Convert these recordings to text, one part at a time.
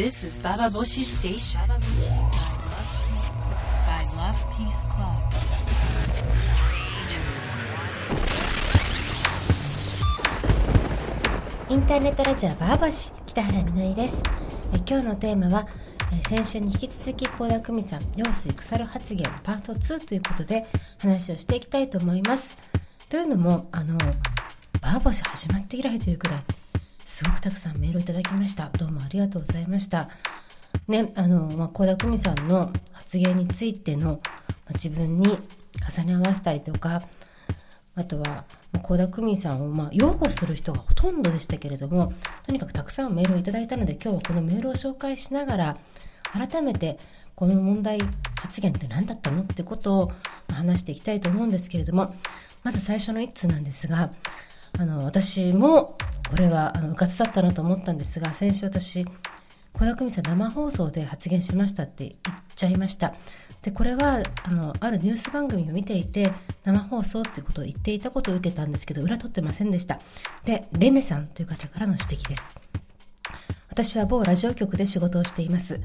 This is Baba Boshi Station by Love Peace Club. インターネットラジオバーバシ北原みのりですえ今日のテーマはえ先週に引き続き倖田來未さん用水腐る発言パート2ということで話をしていきたいと思いますというのもあのバーバシ始まって以来というくらいすごくたくさんメールをいただきました。どうもありがとうございました。ねあの、まあ、倖田來未さんの発言についての、まあ自分に重ね合わせたりとかあとは倖田來未さんをまあ擁護する人がほとんどでしたけれどもとにかくたくさんメールをいただいたので今日はこのメールを紹介しながら改めてこの問題発言って何だったのってことを話していきたいと思うんですけれどもまず最初の一通なんですがあの私もこれはあのうかつだったなと思ったんですが先週私小田久美さん生放送で発言しましたって言っちゃいました。でこれはあのあるニュース番組を見ていて生放送っていうことを言っていたことを受けたんですけど裏取ってませんでした。でレメさんという方からの指摘です。私は某ラジオ局で仕事をしています。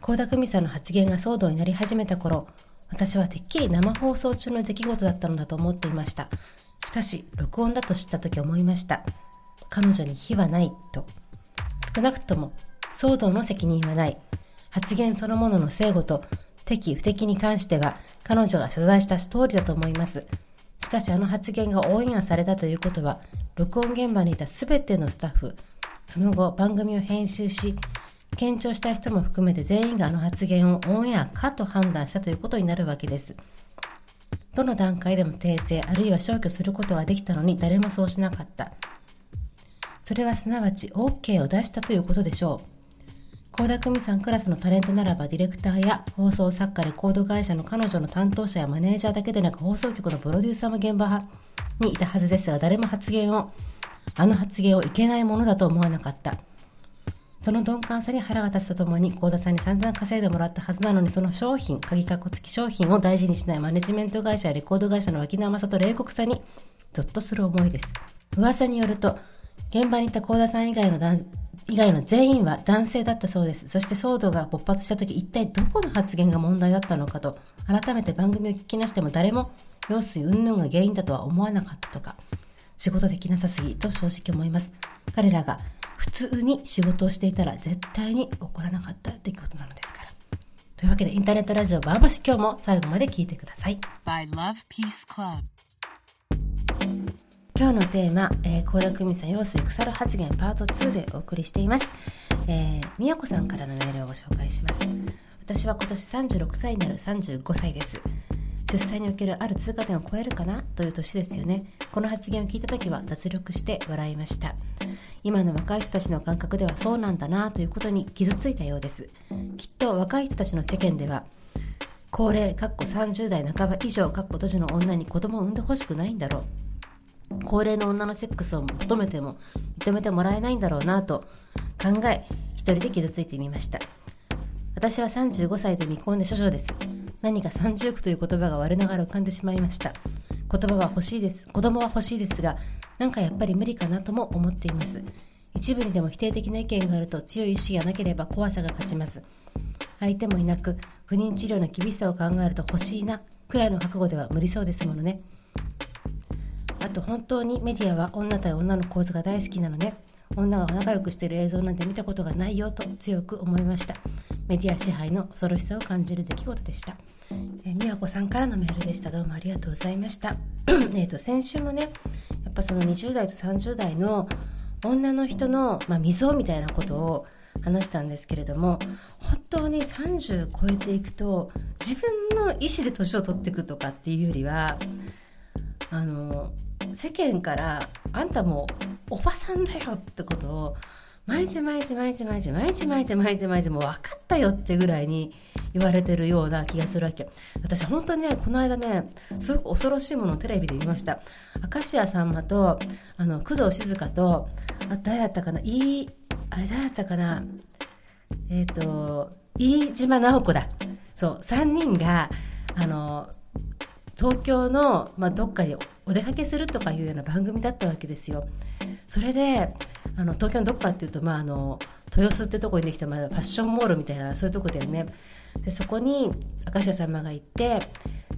倖田來未さんの発言が騒動になり始めた頃私はてっきり生放送中の出来事だったのだと思っていました。しかし録音だと知った時思いました。彼女に非はないと。少なくとも騒動の責任はない。発言そのものの正誤と敵不敵に関しては彼女が謝罪した通りだと思います。しかしあの発言がオンエアされたということは録音現場にいた全てのスタッフその後番組を編集し検聴した人も含めて全員があの発言をオンエアかと判断したということになるわけです。どの段階でも訂正あるいは消去することができたのに誰もそうしなかった。それはすなわち OK を出したということでしょう。倖田來未さんクラスのタレントならばディレクターや放送作家レコード会社の彼女の担当者やマネージャーだけでなく放送局のプロデューサーも現場にいたはずですが誰も発言をあの発言をいけないものだと思わなかった。その鈍感さに腹が立つとともに幸田さんに散々稼いでもらったはずなのにその商品鍵かっこ付き商品を大事にしないマネジメント会社やレコード会社の脇の甘さと冷酷さにゾッとする思いです。噂によると現場にいた幸田さん以外の男以外の全員は男性だったそうです。そして騒動が勃発した時一体どこの発言が問題だったのかと改めて番組を聞きなしても誰も用水云々が原因だとは思わなかったとか。仕事できなさすぎと正直思います。彼らが普通に仕事をしていたら絶対に起こらなかった出来事なのですから。というわけでインターネットラジオバーバシ今日も最後まで聞いてください。By Love Peace Club. 今日のテーマ、えー、倖田來未さん用水腐る発言パート2でお送りしています、えー、宮子さんからのメールをご紹介します。私は今年36歳になる35歳です出産におけるある通過点を超えるかなという年ですよね。この発言を聞いた時は脱力して笑いました。今の若い人たちの感覚ではそうなんだなということに傷ついたようです。きっと若い人たちの世間では高齢かっこ30代半ば以上かっこ閉じの女に子供を産んでほしくないんだろう。高齢の女のセックスを求めても認めてもらえないんだろうなと考え一人で傷ついてみました。私は35歳で未婚で処女です。何か三十句という言葉が我ながら浮かんでしまいました。言葉は欲しいです。子供は欲しいですがなんかやっぱり無理かなとも思っています。一部にでも否定的な意見があると強い意志がなければ怖さが勝ちます。相手もいなく不妊治療の厳しさを考えると欲しいなくらいの覚悟では無理そうですものね。あと本当にメディアは女対女の構図が大好きなので女が仲良くしている映像なんて見たことがないよと強く思いました。メディア支配の恐ろしさを感じる出来事でした。え美和子さんからのメールでした。どうもありがとうございました。えと先週もねやっぱその20代と30代の女の人の、まあ、溝みたいなことを話したんですけれども本当に30超えていくと自分の意思で年を取っていくとかっていうよりはあの世間からあんたもおばさんだよってことを毎日毎日毎日毎日毎日毎日毎日毎日もう分かったよってぐらいに言われてるような気がするわけ。私本当にねこの間ねすごく恐ろしいものをテレビで見ました。明石家さんまとあの工藤静香とあ誰だったかないいあれ誰だったかなえっ、ー、と飯島直子だ。そう3人があの東京の、まあ、どっかにお出かけするとかいうような番組だったわけですよ。それであの東京のどっかっていうと、まあ、あの豊洲ってとこにできたまだファッションモールみたいなそういうとこだよね。でそこに明石家さんまが行って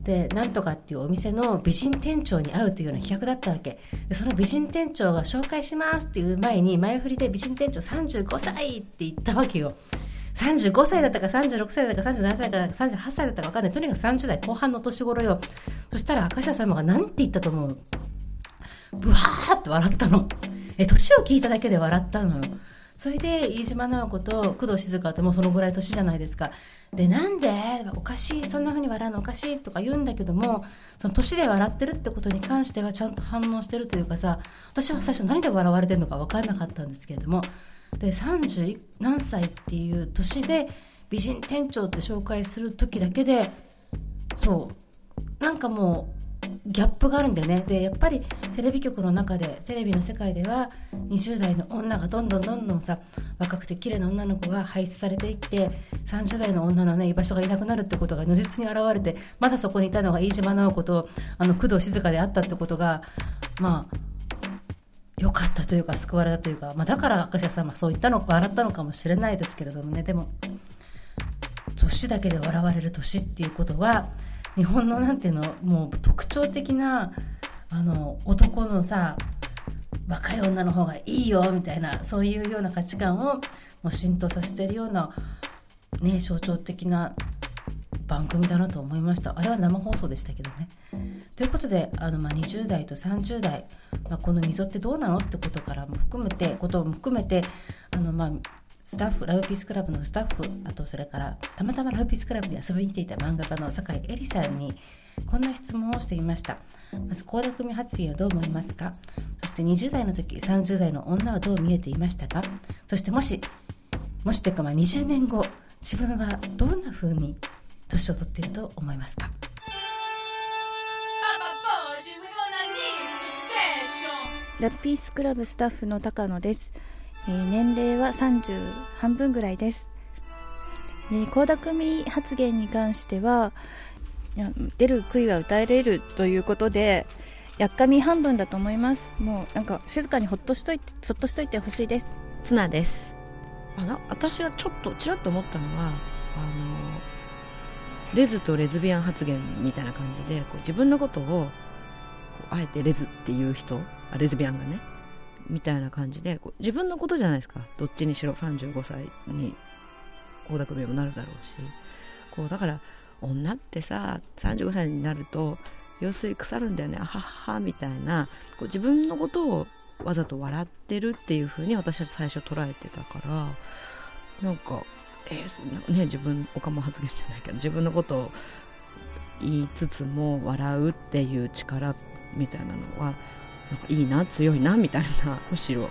でなんとかっていうお店の美人店長に会うというような企画だったわけ。でその美人店長が紹介しますっていう前に前振りで美人店長35歳って言ったわけよ。35歳だったか36歳だったか37歳だったか38歳だったか分かんない。とにかく30代後半の年頃よ。そしたら明石家さんまが何て言ったと思う？ブワーって笑ったの。え年を聞いただけで笑ったのよ。それで飯島直子と工藤静香ってもうそのぐらい年じゃないですか。でなんで？おかしい。そんな風に笑うの？おかしい。とか言うんだけどもその年で笑ってるってことに関してはちゃんと反応してるというかさ私は最初何で笑われてるのか分からなかったんですけれどもで30何歳っていう年で美人店長って紹介する時だけでそう。なんかもうギャップがあるんだよね。でやっぱりテレビ局の中でテレビの世界では20代の女がどんどんどんどんさ若くて綺麗な女の子が輩出されていって30代の女のね居場所がいなくなるってことが如実に現れてまだそこにいたのが飯島直子とあの工藤静香であったってことがまあ良かったというか救われたというか、まあ、だから明石家さんはそう言ったの笑ったのかもしれないですけれどもねでも年だけで笑われる年っていうことは日本のなんていうのもう特徴的なあの男のさ若い女の方がいいよみたいなそういうような価値観をもう浸透させてるような、ね、象徴的な番組だなと思いましたあれは生放送でしたけどね。ということであの、ま、20代と30代、まあ、この溝ってどうなのってことからも含めてことも含めてあの、ま、スタッフラブピースクラブのスタッフあとそれからたまたまラブピースクラブに遊びに来ていた漫画家の酒井絵里さんにこんな質問をしてみました。まず倖田來未発言はどう思いますか？そして20代の時30代の女はどう見えていましたか？そしてもしもしというかま20年後自分はどんな風に年を取っていると思いますか？ラピースクラブスタッフの高野です。えー、年齢は30半分ぐらいです。倖田來未発言に関しては出る杭は歌えれるということでやっかみ半分だと思います。もうなんか静かにほっとしといてそっとしといてほしいです。ツナです。あの私がちょっとちらっと思ったのはあのレズとレズビアン発言みたいな感じでこう自分のことをあえてレズっていう人あレズビアンがねみたいな感じで自分のことじゃないですか。どっちにしろ35歳に倖田來未もなるだろうし。こうだから女ってさ35歳になると要するに腐るんだよね。あははみたいなこう自分のことをわざと笑ってるっていう風に私は最初捉えてたからなんかえー、ね自分おかも発言じゃないけど自分のことを言いつつも笑うっていう力みたいなのはなんかいいな強いなみたいなむしろ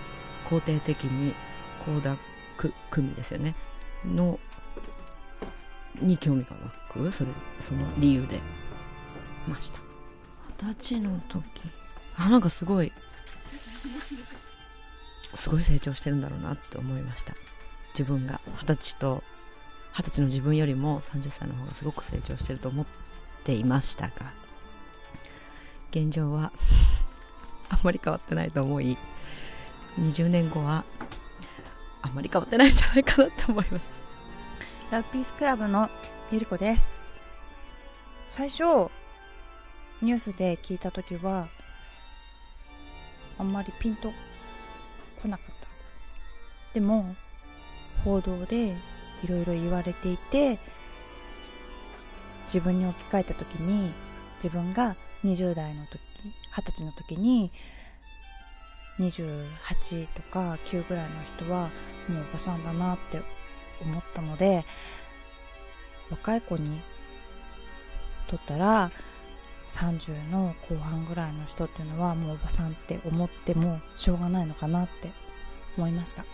肯定的に倖田來未ですよね。のに興味が湧くそれその理由で。ました。二十歳の時。あなんかすごいすごい成長してるんだろうなって思いました。自分が。二十歳と二十歳の自分よりも30歳の方がすごく成長してると思っていましたが。現状はあんまり変わってないと思い20年後はあんまり変わってないんじゃないかなって思います。ラブピースクラブのゆりこです。最初ニュースで聞いた時はあんまりピンと来なかった。でも報道でいろいろ言われていて自分に置き換えた時に自分が20代の時二十歳の時に28とか9ぐらいの人はもうおばさんだなって思ったので若い子にとったら30の後半ぐらいの人っていうのはもうおばさんって思ってもしょうがないのかなって思いました。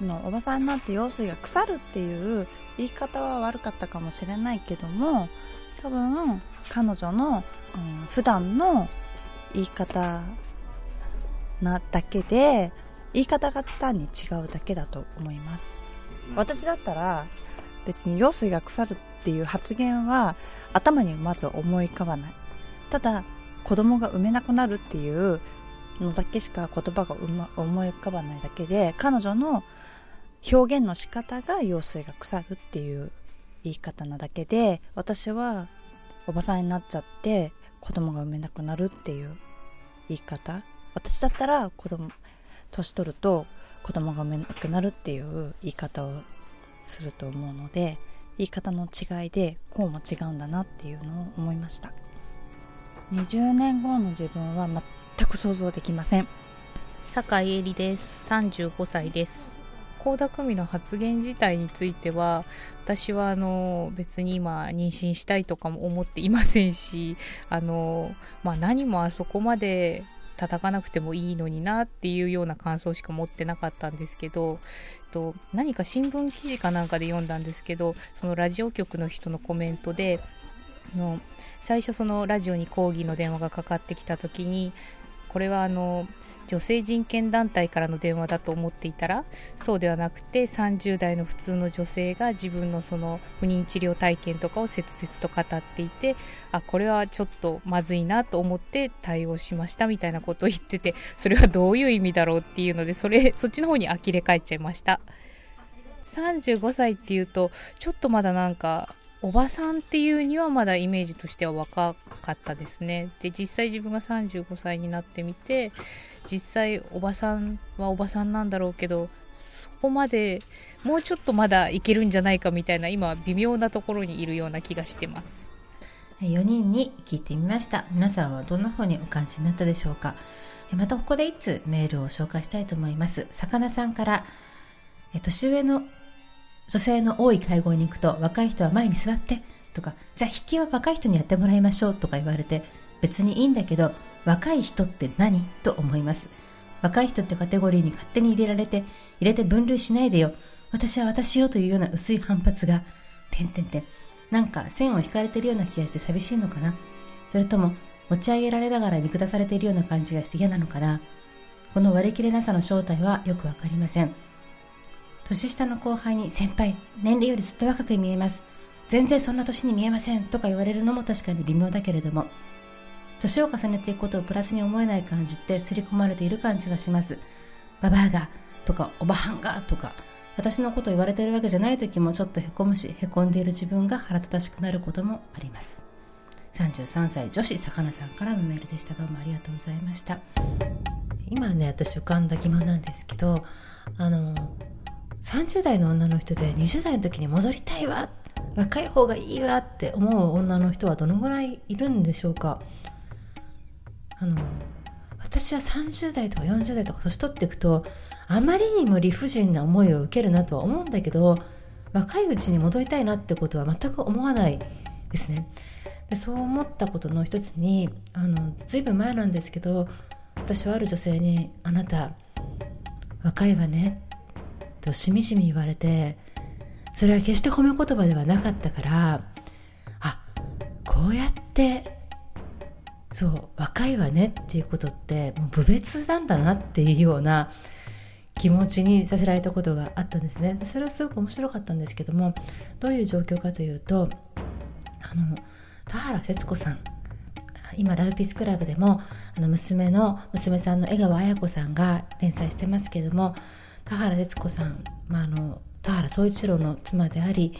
のおばさんになって用水が腐るっていう言い方は悪かったかもしれないけども多分彼女の、うん、普段の言い方なだけで言い方が単に違うだけだと思います。私だったら別に用水が腐るっていう発言は頭にまず思い浮かばない。ただ子供が産めなくなるっていうのだけしか言葉が思い浮かばないだけで彼女の表現の仕方が用水が腐るっていう言い方なだけで私はおばさんになっちゃって子供が産めなくなるっていう言い方。私だったら子供年取ると子供が産めなくなるっていう言い方をすると思うので言い方の違いでこうも違うんだなっていうのを思いました。20年後の自分は全く想像できません。酒井絵里です。35歳です。倖田來未の発言自体については私はあの別に今妊娠したいとかも思っていませんしあの、まあ、何もあそこまで叩かなくてもいいのになっていうような感想しか持ってなかったんですけどと何か新聞記事かなんかで読んだんですけどそのラジオ局の人のコメントでの最初そのラジオに抗議の電話がかかってきた時にこれはあの女性人権団体からの電話だと思っていたらそうではなくて30代の普通の女性が自分のその不妊治療体験とかを切々と語っていてあこれはちょっとまずいなと思って対応しましたみたいなことを言っててそれはどういう意味だろうっていうのでそれそっちの方に呆れ返っちゃいました。35歳っていうとちょっとまだなんかおばさんっていうにはまだイメージとしては若かったですね。で実際自分が35歳になってみて実際おばさんはおばさんなんだろうけどそこまでもうちょっとまだいけるんじゃないかみたいな今微妙なところにいるような気がしてます。4人に聞いてみました。皆さんはどんな方にお感じになったでしょうか。またここでいつメールを紹介したいと思います。魚さんから年上の女性の多い会合に行くと若い人は前に座ってとかじゃあ引きは若い人にやってもらいましょうとか言われて別にいいんだけど若い人って何？と思います。若い人ってカテゴリーに勝手に入れられて入れて分類しないでよ。私は私よというような薄い反発がてんてんてん。なんか線を引かれてるような気がして寂しいのかな。それとも持ち上げられながら見下されているような感じがして嫌なのかな。この割り切れなさの正体はよくわかりません。年下の後輩に先輩年齢よりずっと若く見えます。全然そんな年に見えませんとか言われるのも確かに微妙だけれども年を重ねていくことをプラスに思えない感じって刷り込まれている感じがします。ババアがとかおばはんがとか私のこと言われてるわけじゃない時もちょっとへこむしへこんでいる自分が腹立たしくなることもあります。33歳女子さかなさんからのメールでした。どうもありがとうございました。今ね私浮かんだ疑問なんですけどあの30代の女の人で20代の時に戻りたいわ。若い方がいいわって思う女の人はどのぐらいいるんでしょうか。あの私は30代とか40代とか年取っていくとあまりにも理不尽な思いを受けるなとは思うんだけど若いうちに戻りたいなってことは全く思わないですね。でそう思ったことの一つにあのずいぶん前なんですけど私はある女性に「あなた若いわね」としみじみ言われてそれは決して褒め言葉ではなかったからあこうやってそう若いわねっていうことってもう部別なんだなっていうような気持ちにさせられたことがあったんですね。それはすごく面白かったんですけどもどういう状況かというとあの田原節子さん今ラブピースクラブでもあの娘の娘さんの江川綾子さんが連載してますけども田原悦子さん、まあ、あの田原総一郎の妻であり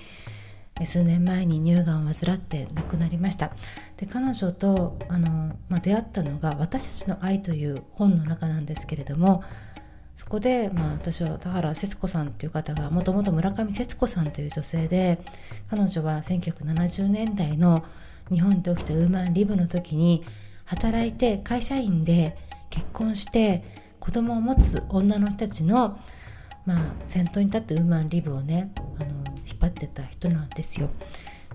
数年前に乳がんを患って亡くなりました。で彼女とあの、まあ、出会ったのが「私たちの愛」という本の中なんですけれどもそこで、まあ、私は田原節子さんという方がもともと村上節子さんという女性で彼女は1970年代の日本で起きたウーマンリブの時に働いて会社員で結婚して子供を持つ女の人たちのまあ、先頭に立ってウーマンリブをねあの引っ張ってた人なんですよ。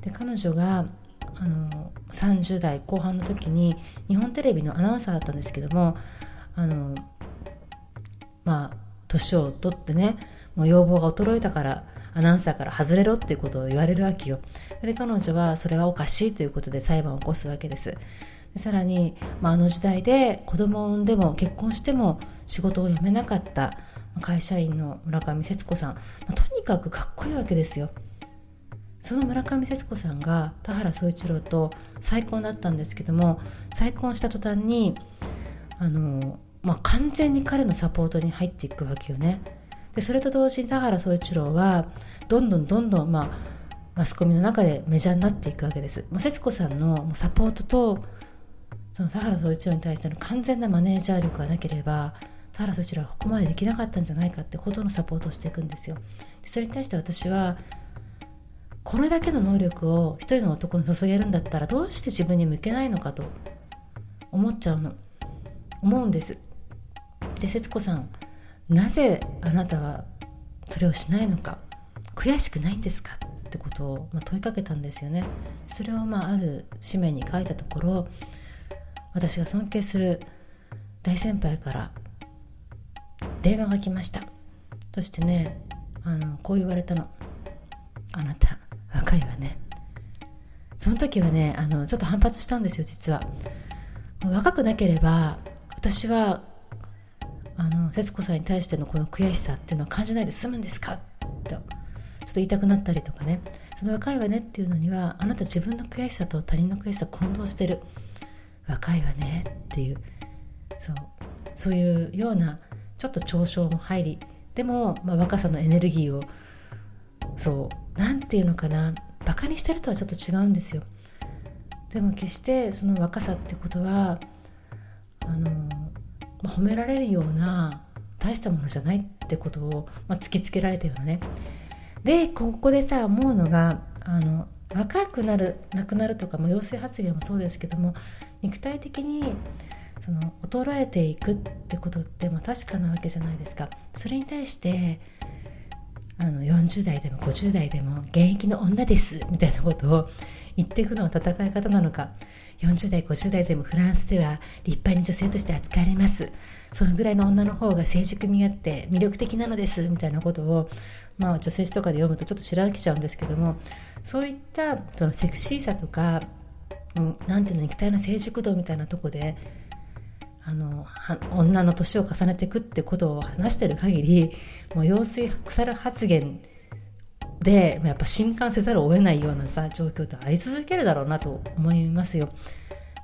で彼女があの30代後半の時に日本テレビのアナウンサーだったんですけどもあのまあ年を取ってねもう要望が衰えたからアナウンサーから外れろっていうことを言われるわけよ。で彼女はそれはおかしいということで裁判を起こすわけです。でさらに、まあ、あの時代で子供を産んでも結婚しても仕事を辞めなかった。会社員の村上節子さん、まあ、とにかくかっこいいわけですよ。その村上節子さんが田原総一郎と再婚だったんですけども再婚した途端にあの、まあ、完全に彼のサポートに入っていくわけよね。でそれと同時に田原総一郎はどんどんどんどん、まあ、マスコミの中でメジャーになっていくわけです。もう節子さんのもうサポートとその田原総一郎に対しての完全なマネージャー力がなければ田原総一郎はここまでできなかったんじゃないかってほどのサポートをしていくんですよ。それに対して私はこれだけの能力を一人の男に注げるんだったらどうして自分に向けないのかと思っちゃうの。思うんです。で節子さんなぜあなたはそれをしないのか悔しくないんですか？ってことを、ま、問いかけたんですよね。それを、まあ、ある紙面に書いたところ私が尊敬する大先輩から電話が来ました。そしてねあのこう言われたの「あなた若いわね」その時はねあのちょっと反発したんですよ実は。若くなければ私はあの節子さんに対してのこの悔しさっていうのは感じないで済むんですか？とちょっと言いたくなったりとかね。その若いわねっていうのにはあなた自分の悔しさと他人の悔しさ混同してる。若いわねっていうそうそういうようなちょっと嘲笑も入りでも、まあ、若さのエネルギーをそうなんていうのかなバカにしてるとはちょっと違うんですよ。でも決してその若さってことはあの、まあ、褒められるような大したものじゃないってことを、まあ、突きつけられたようなね。でここでさ思うのがあの若くなるなくなるとか、まあ、陽性発言もそうですけども肉体的にその衰えていくってことってまあ確かなわけじゃないですか。それに対してあの40代でも50代でも現役の女ですみたいなことを言っていくのが戦い方なのか。40代50代でもフランスでは立派に女性として扱われます。そのぐらいの女の方が成熟味があって魅力的なのですみたいなことを、まあ、女性誌とかで読むとちょっと白けちゃうんですけどもそういったそのセクシーさとか、う、んていうの肉体の成熟度みたいなとこであの女の年を重ねていくってことを話してる限りもう用水腐る発言でやっぱ震撼せざるを得ないようなさ状況ってあり続けるだろうなと思いますよ。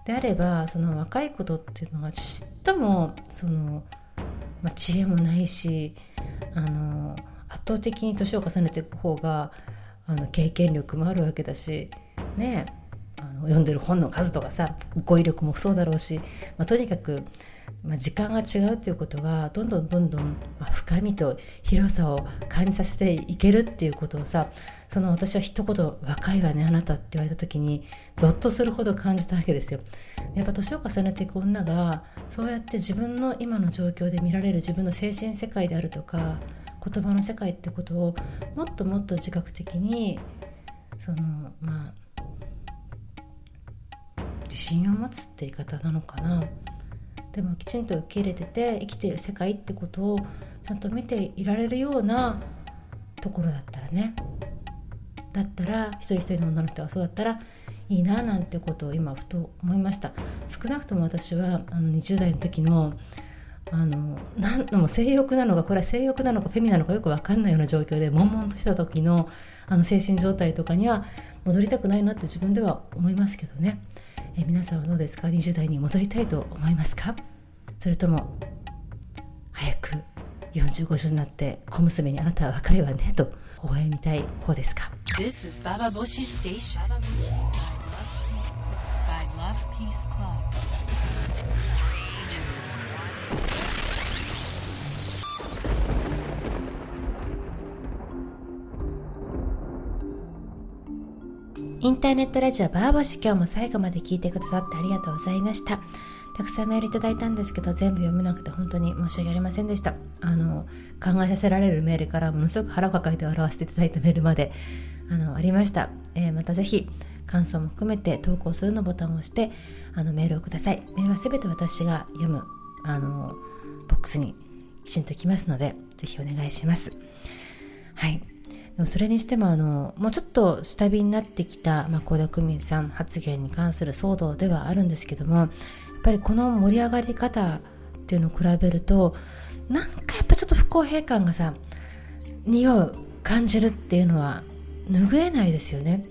であればその若いことっていうのはちっともその、まあ、知恵もないしあの圧倒的に年を重ねていく方があの経験力もあるわけだしねあの読んでる本の数とかさ語彙力もそうだろうし、まあ、とにかく、まあ、時間が違うということがどんどんどんどん、まあ、深みと広さを感じさせていけるっていうことをさその私は一言「若いわねあなた」って言われた時にゾッとするほど感じたわけですよ。やっぱ年を重ねていく女がそうやって自分の今の状況で見られる自分の精神世界であるとか言葉の世界ってことをもっともっと自覚的にそのまあ自信を持つって言い方なのかな。でもきちんと受け入れてて生きている世界ってことをちゃんと見ていられるようなところだったらね。だったら一人一人の女の人がそうだったらいいななんてことを今ふと思いました。少なくとも私はあの20代の時のあの何のも性欲なのかこれは性欲なのかフェミなのかよく分かんないような状況で悶々とした時のあの精神状態とかには戻りたくないなって自分では思いますけどね。え皆さんはどうですか？20代に戻りたいと思いますか？それとも早く45歳になって小娘にあなたは若いわねと微笑みたい方ですか？This is Baba Boshi Station. By Love Peace Club. インターネットラジオバーボシ今日も最後まで聞いてくださってありがとうございました。たくさんメールいただいたんですけど全部読めなくて本当に申し訳ありませんでした。あの考えさせられるメールからものすごく腹を抱えて笑わせていただいたメールまであのありました、えー、またぜひ感想も含めて投稿するのボタンを押してあのメールをください。メールはすべて私が読むあのボックスにきちんときますのでぜひお願いします。はい。もそれにしてもあのもうちょっと下火になってきた倖、まあ、田來未さん発言に関する騒動ではあるんですけどもやっぱりこの盛り上がり方っていうのを比べるとなんかやっぱちょっと不公平感がさ匂う感じるっていうのは拭えないですよね。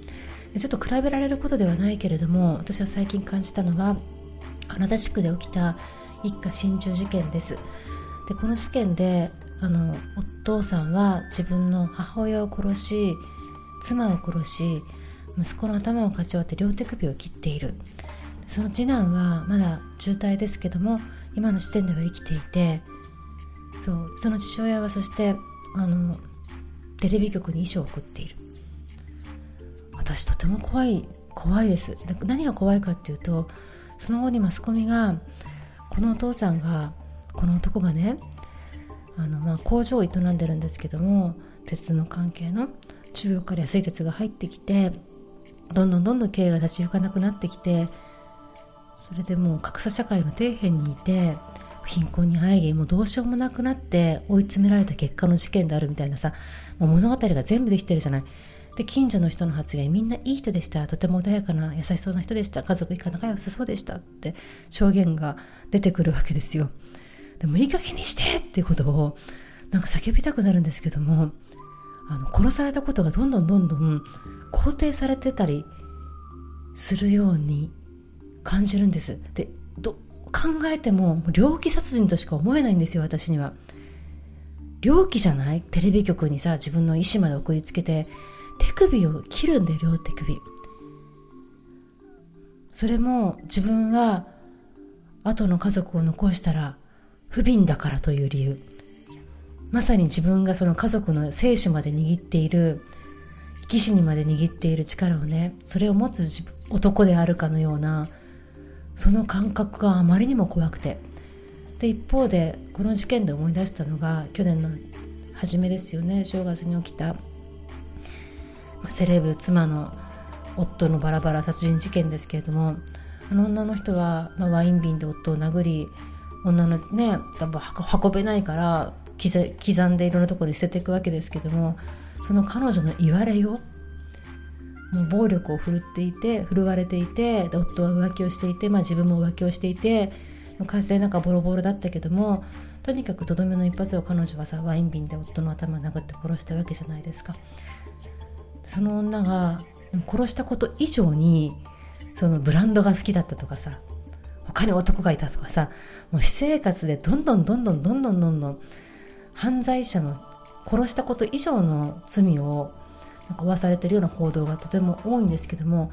ちょっと比べられることではないけれども私は最近感じたのはあなた地区で起きた一家心中事件です。でこの事件であのお父さんは自分の母親を殺し妻を殺し息子の頭をかち割って両手首を切っている。その次男はまだ重体ですけども今の時点では生きていてそうその父親はそしてあのテレビ局に遺書を送っている。私とても怖い怖いです。何が怖いかっていうとその後にマスコミがこのお父さんがこの男がねあの、まあ、工場を営んでるんですけども鉄の関係の中国から安い鉄が入ってきてどんどんどんどん経営が立ち行かなくなってきてそれでもう格差社会の底辺にいて貧困にあえぎもうどうしようもなくなって追い詰められた結果の事件であるみたいなさもう物語が全部できてるじゃない。で近所の人の発言みんないい人でした。とても穏やかな優しそうな人でした。家族以下仲良さそうでしたって証言が出てくるわけですよ。でもいい加減にしてっていうことをなんか叫びたくなるんですけどもあの殺されたことがどんどんどんどん肯定されてたりするように感じるんです。でど考えても猟奇殺人としか思えないんですよ私には。猟奇じゃない？テレビ局にさ自分の意思まで送りつけて手首を切るんだよ両手首。それも自分は後の家族を残したら不憫だからという理由。まさに自分がその家族の生死まで握っている生き死にまで握っている力をねそれを持つ男であるかのようなその感覚があまりにも怖くて。で一方でこの事件で思い出したのが去年の初めですよね正月に起きたまセレブ妻の夫のバラバラ殺人事件ですけれどもあの女の人は、まあ、ワイン瓶で夫を殴り女のね多分運べないから刻んでいろんなところに捨てていくわけですけどもその彼女の言われよもう暴力を振るっていて振るわれていて夫は浮気をしていて、まあ、自分も浮気をしていて完全なんかボロボロだったけどもとにかくとどめの一発を彼女はさワイン瓶で夫の頭を殴って殺したわけじゃないですか。その女が殺したこと以上にそのブランドが好きだったとかさ他に男がいたとかさもう私生活でどんどんどんどんどんどんどんどん犯罪者の殺したこと以上の罪をなんか負わされてるような報道がとても多いんですけども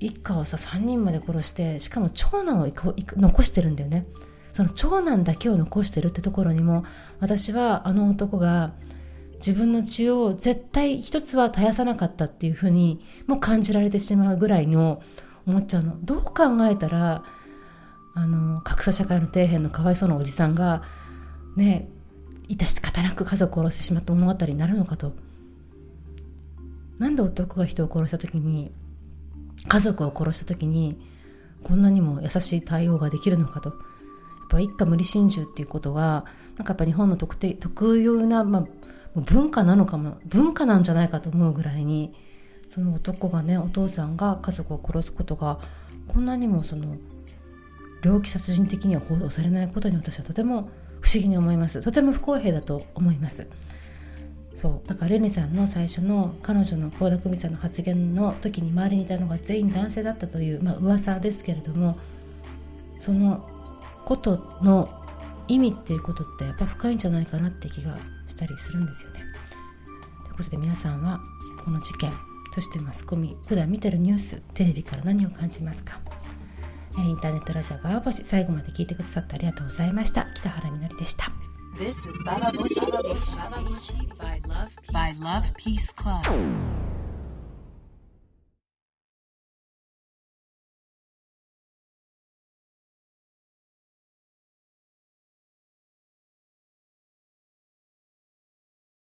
一家をさ3人まで殺してしかも長男を残してるんだよね。その長男だけを残してるってところにも私はあの男が自分の血を絶対一つは絶やさなかったっていうふうにも感じられてしまうぐらいの思っちゃうの。どう考えたらあの格差社会の底辺のかわいそうなおじさんがねえ致し方なく家族を殺してしまった物語になるのかと。なんで男が人を殺した時に家族を殺した時にこんなにも優しい対応ができるのかと。やっぱ一家無理心中っていうことがなんかやっぱ日本の特定特有な、まあ、文化なのかも文化なんじゃないかと思うぐらいにその男がねお父さんが家族を殺すことがこんなにもその猟奇殺人的には報道されないことに私はとても不思議に思います。とても不公平だと思います。そう。だからレネさんの最初の彼女の倖田來未さんの発言の時に周りにいたのが全員男性だったという、まあ噂ですけれどもそのことの意味っていうことってやっぱ深いんじゃないかなって気がしたりするんですよね。ということで皆さんはこの事件そしてマスコミ普段見てるニューステレビから何を感じますか？インターネットラジオバーボシ最後まで聞いてくださってありがとうございました北原みのりでした This is Baba Bushi by Love Peace Club.